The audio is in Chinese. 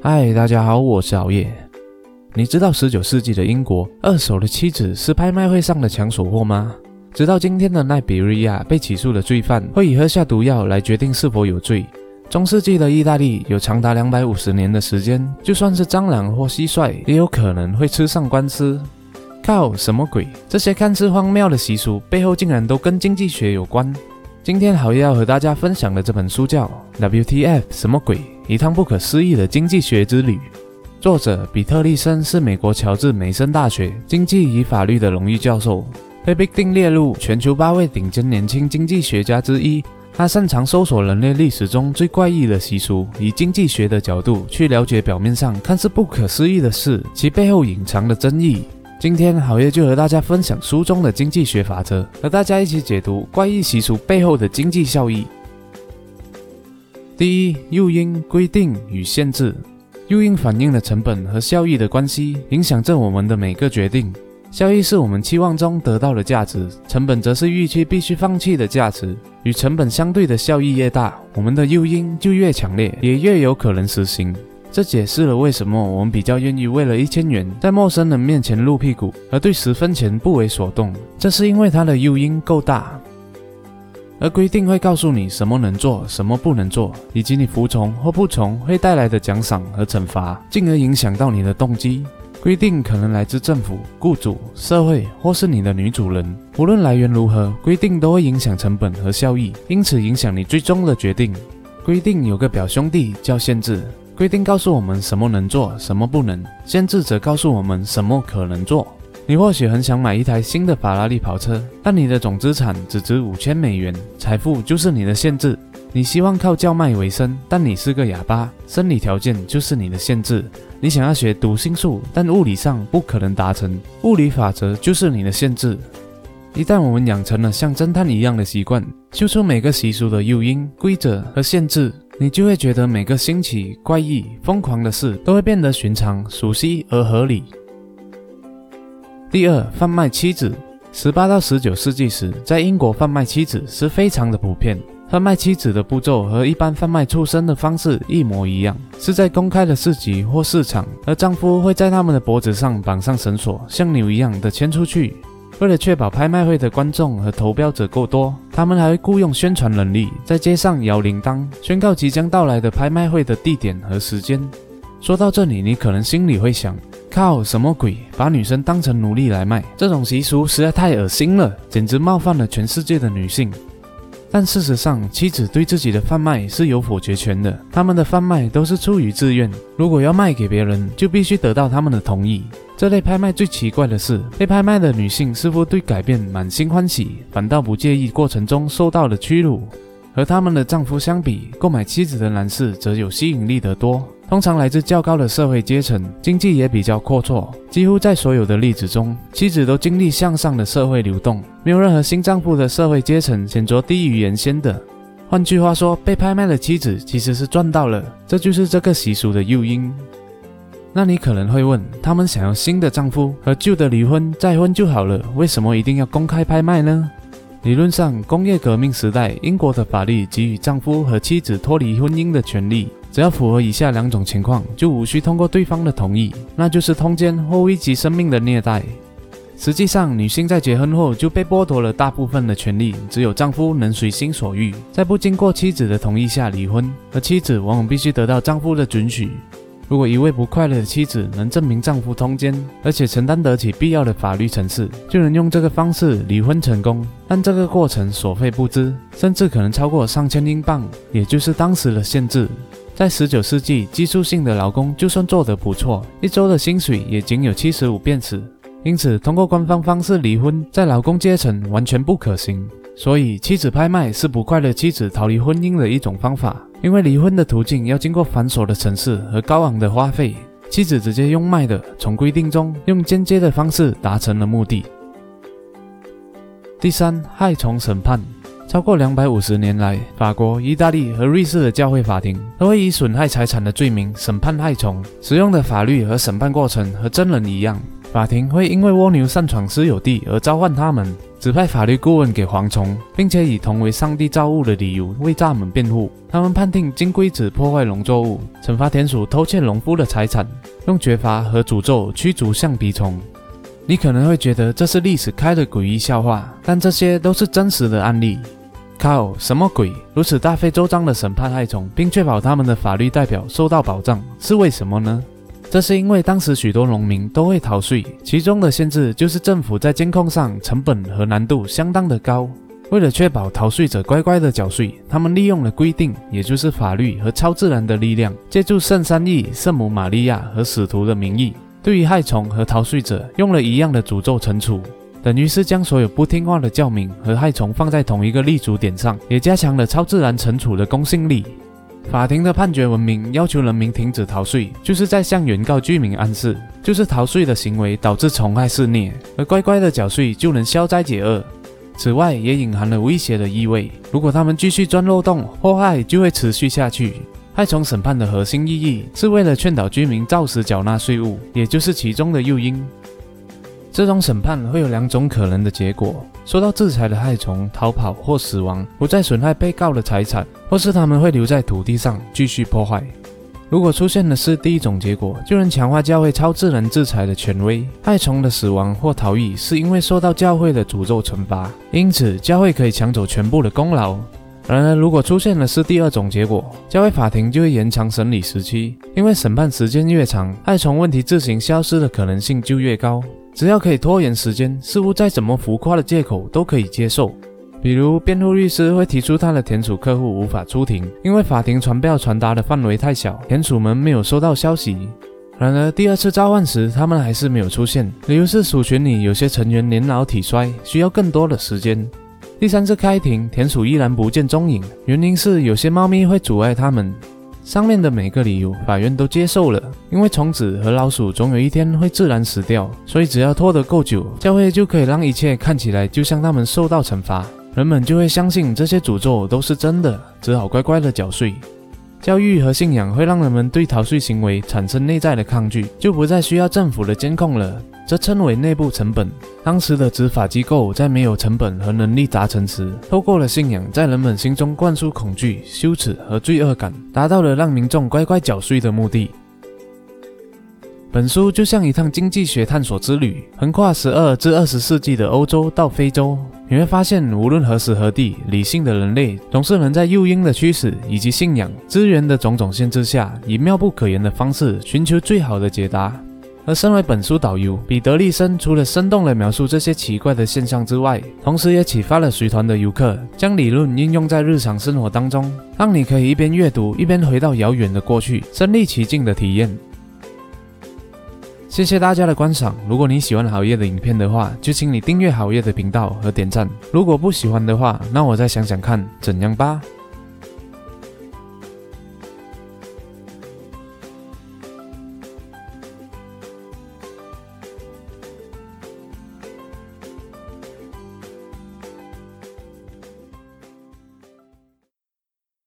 嗨，大家好，我是熬夜。你知道十九世纪的英国，二手的妻子是拍卖会上的抢手货吗？直到今天的奈比瑞亚被起诉的罪犯会以喝下毒药来决定是否有罪。中世纪的意大利有长达两百五十年的时间，就算是蟑螂或蟋蟀，也有可能会吃上官司。靠，什么鬼？这些看似荒谬的习俗背后竟然都跟经济学有关。今天好要和大家分享的这本书叫《WTF 什么鬼》，一趟不可思议的经济学之旅。作者比特利森是美国乔治梅森大学经济与法律的荣誉教授，被必定列入全球八位顶尖年轻经济学家之一。他擅长搜索人类历史中最怪异的习俗，以经济学的角度去了解表面上看似不可思议的事，其背后隐藏的争议。今天好业就和大家分享书中的经济学法则，和大家一起解读怪异习俗背后的经济效益。第一，诱因、规定与限制。诱因反映了成本和效益的关系，影响着我们的每个决定。效益是我们期望中得到的价值，成本则是预期必须放弃的价值。与成本相对的效益越大，我们的诱因就越强烈，也越有可能实行。这解释了为什么我们比较愿意为了一千元在陌生人面前露屁股，而对十分钱不为所动。这是因为它的诱因够大。而规定会告诉你什么能做，什么不能做，以及你服从或不从会带来的奖赏和惩罚，进而影响到你的动机。规定可能来自政府、雇主、社会，或是你的女主人。无论来源如何，规定都会影响成本和效益，因此影响你最终的决定。规定有个表兄弟叫限制。规定告诉我们什么能做，什么不能；限制则告诉我们什么可能做。你或许很想买一台新的法拉利跑车，但你的总资产只值五千美元，财富就是你的限制。你希望靠叫卖为生，但你是个哑巴，生理条件就是你的限制。你想要学读心术，但物理上不可能达成，物理法则就是你的限制。一旦我们养成了像侦探一样的习惯，修出每个习俗的诱因、规则和限制。你就会觉得每个新奇、怪异、疯狂的事都会变得寻常、熟悉而合理。第二，贩卖妻子。十八到十九世纪时，在英国贩卖妻子是非常的普遍。贩卖妻子的步骤和一般贩卖畜生的方式一模一样，是在公开的市集或市场，而丈夫会在他们的脖子上绑上绳索，像牛一样的牵出去。为了确保拍卖会的观众和投标者够多，他们还会雇佣宣传人力，在街上摇铃铛，宣告即将到来的拍卖会的地点和时间。说到这里，你可能心里会想：靠，什么鬼？把女生当成奴隶来卖？这种习俗实在太恶心了，简直冒犯了全世界的女性。但事实上，妻子对自己的贩卖是有否决权的。他们的贩卖都是出于自愿，如果要卖给别人，就必须得到他们的同意。这类拍卖最奇怪的是，被拍卖的女性似乎对改变满心欢喜，反倒不介意过程中受到的屈辱。和他们的丈夫相比，购买妻子的男士则有吸引力得多。通常来自较高的社会阶层，经济也比较阔绰。几乎在所有的例子中，妻子都经历向上的社会流动，没有任何新丈夫的社会阶层显着低于原先的。换句话说，被拍卖的妻子其实是赚到了，这就是这个习俗的诱因。那你可能会问，他们想要新的丈夫和旧的离婚再婚就好了，为什么一定要公开拍卖呢？理论上，工业革命时代，英国的法律给予丈夫和妻子脱离婚姻的权利。只要符合以下两种情况，就无需通过对方的同意，那就是通奸或危及生命的虐待。实际上，女性在结婚后就被剥夺了大部分的权利，只有丈夫能随心所欲，在不经过妻子的同意下离婚，而妻子往往必须得到丈夫的准许。如果一位不快乐的妻子能证明丈夫通奸，而且承担得起必要的法律程序，就能用这个方式离婚成功。但这个过程所费不赀，甚至可能超过上千英镑，也就是当时的限制。在十九世纪，技术性的劳工就算做得不错，一周的薪水也仅有七十五便士。因此，通过官方方式离婚，在劳工阶层完全不可行。所以，妻子拍卖是不快乐妻子逃离婚姻的一种方法。因为离婚的途径要经过繁琐的程序和高昂的花费，妻子直接用卖的，从规定中用间接的方式达成了目的。第三，害虫审判。超过两百五十年来，法国、意大利和瑞士的教会法庭都会以损害财产的罪名审判害虫。使用的法律和审判过程和真人一样，法庭会因为蜗牛擅闯私有地而召唤他们，指派法律顾问给蝗虫，并且以同为上帝造物的理由为蚱蜢辩护。他们判定金龟子破坏农作物，惩罚田鼠偷窃农夫的财产，用绝罚和诅咒驱逐橡皮虫。你可能会觉得这是历史开的诡异笑话，但这些都是真实的案例。靠，什么鬼？如此大费周章的审判害虫，并确保他们的法律代表受到保障，是为什么呢？这是因为当时许多农民都会逃税，其中的限制就是政府在监控上成本和难度相当的高。为了确保逃税者乖乖的缴税，他们利用了规定，也就是法律和超自然的力量，借助圣三义、圣母玛利亚和使徒的名义，对于害虫和逃税者用了一样的诅咒惩处。等于是将所有不听话的教民和害虫放在同一个立足点上，也加强了超自然惩处的公信力。法庭的判决文明要求人民停止逃税，就是在向原告居民暗示，就是逃税的行为导致虫害肆虐，而乖乖的缴税就能消灾解厄。此外，也隐含了威胁的意味，如果他们继续钻漏洞，祸害就会持续下去。害虫审判的核心意义是为了劝导居民照实缴纳税务，也就是其中的诱因。这种审判会有两种可能的结果：受到制裁的害虫逃跑或死亡，不再损害被告的财产；或是他们会留在土地上继续破坏。如果出现的是第一种结果，就能强化教会超自然制裁的权威。害虫的死亡或逃逸是因为受到教会的诅咒惩罚，因此教会可以抢走全部的功劳。然而，如果出现的是第二种结果，教会法庭就会延长审理时期，因为审判时间越长，害虫问题自行消失的可能性就越高。只要可以拖延时间，似乎再怎么浮夸的借口都可以接受。比如，辩护律师会提出他的田鼠客户无法出庭，因为法庭传票传达的范围太小，田鼠们没有收到消息。然而，第二次召唤时，他们还是没有出现，理由是鼠群里有些成员年老体衰，需要更多的时间。第三次开庭，田鼠依然不见踪影，原因是有些猫咪会阻碍他们。上面的每个理由，法院都接受了，因为虫子和老鼠总有一天会自然死掉，所以只要拖得够久，教会就可以让一切看起来就像他们受到惩罚，人们就会相信这些诅咒都是真的，只好乖乖的缴税。教育和信仰会让人们对逃税行为产生内在的抗拒，就不再需要政府的监控了。这称为内部成本。当时的执法机构在没有成本和能力达成时，透过了信仰，在人们心中灌输恐惧、羞耻和罪恶感，达到了让民众乖乖缴税的目的。本书就像一趟经济学探索之旅，横跨十二至二十世纪的欧洲到非洲，你会发现，无论何时何地，理性的人类总是能在诱因的驱使以及信仰资源的种种限制下，以妙不可言的方式寻求最好的解答。而身为本书导游，彼得利森除了生动地描述这些奇怪的现象之外，同时也启发了随团的游客，将理论应用在日常生活当中，让你可以一边阅读，一边回到遥远的过去，身临其境的体验。谢谢大家的观赏。如果你喜欢好夜的影片的话，就请你订阅好夜的频道和点赞。如果不喜欢的话，那我再想想看怎样吧。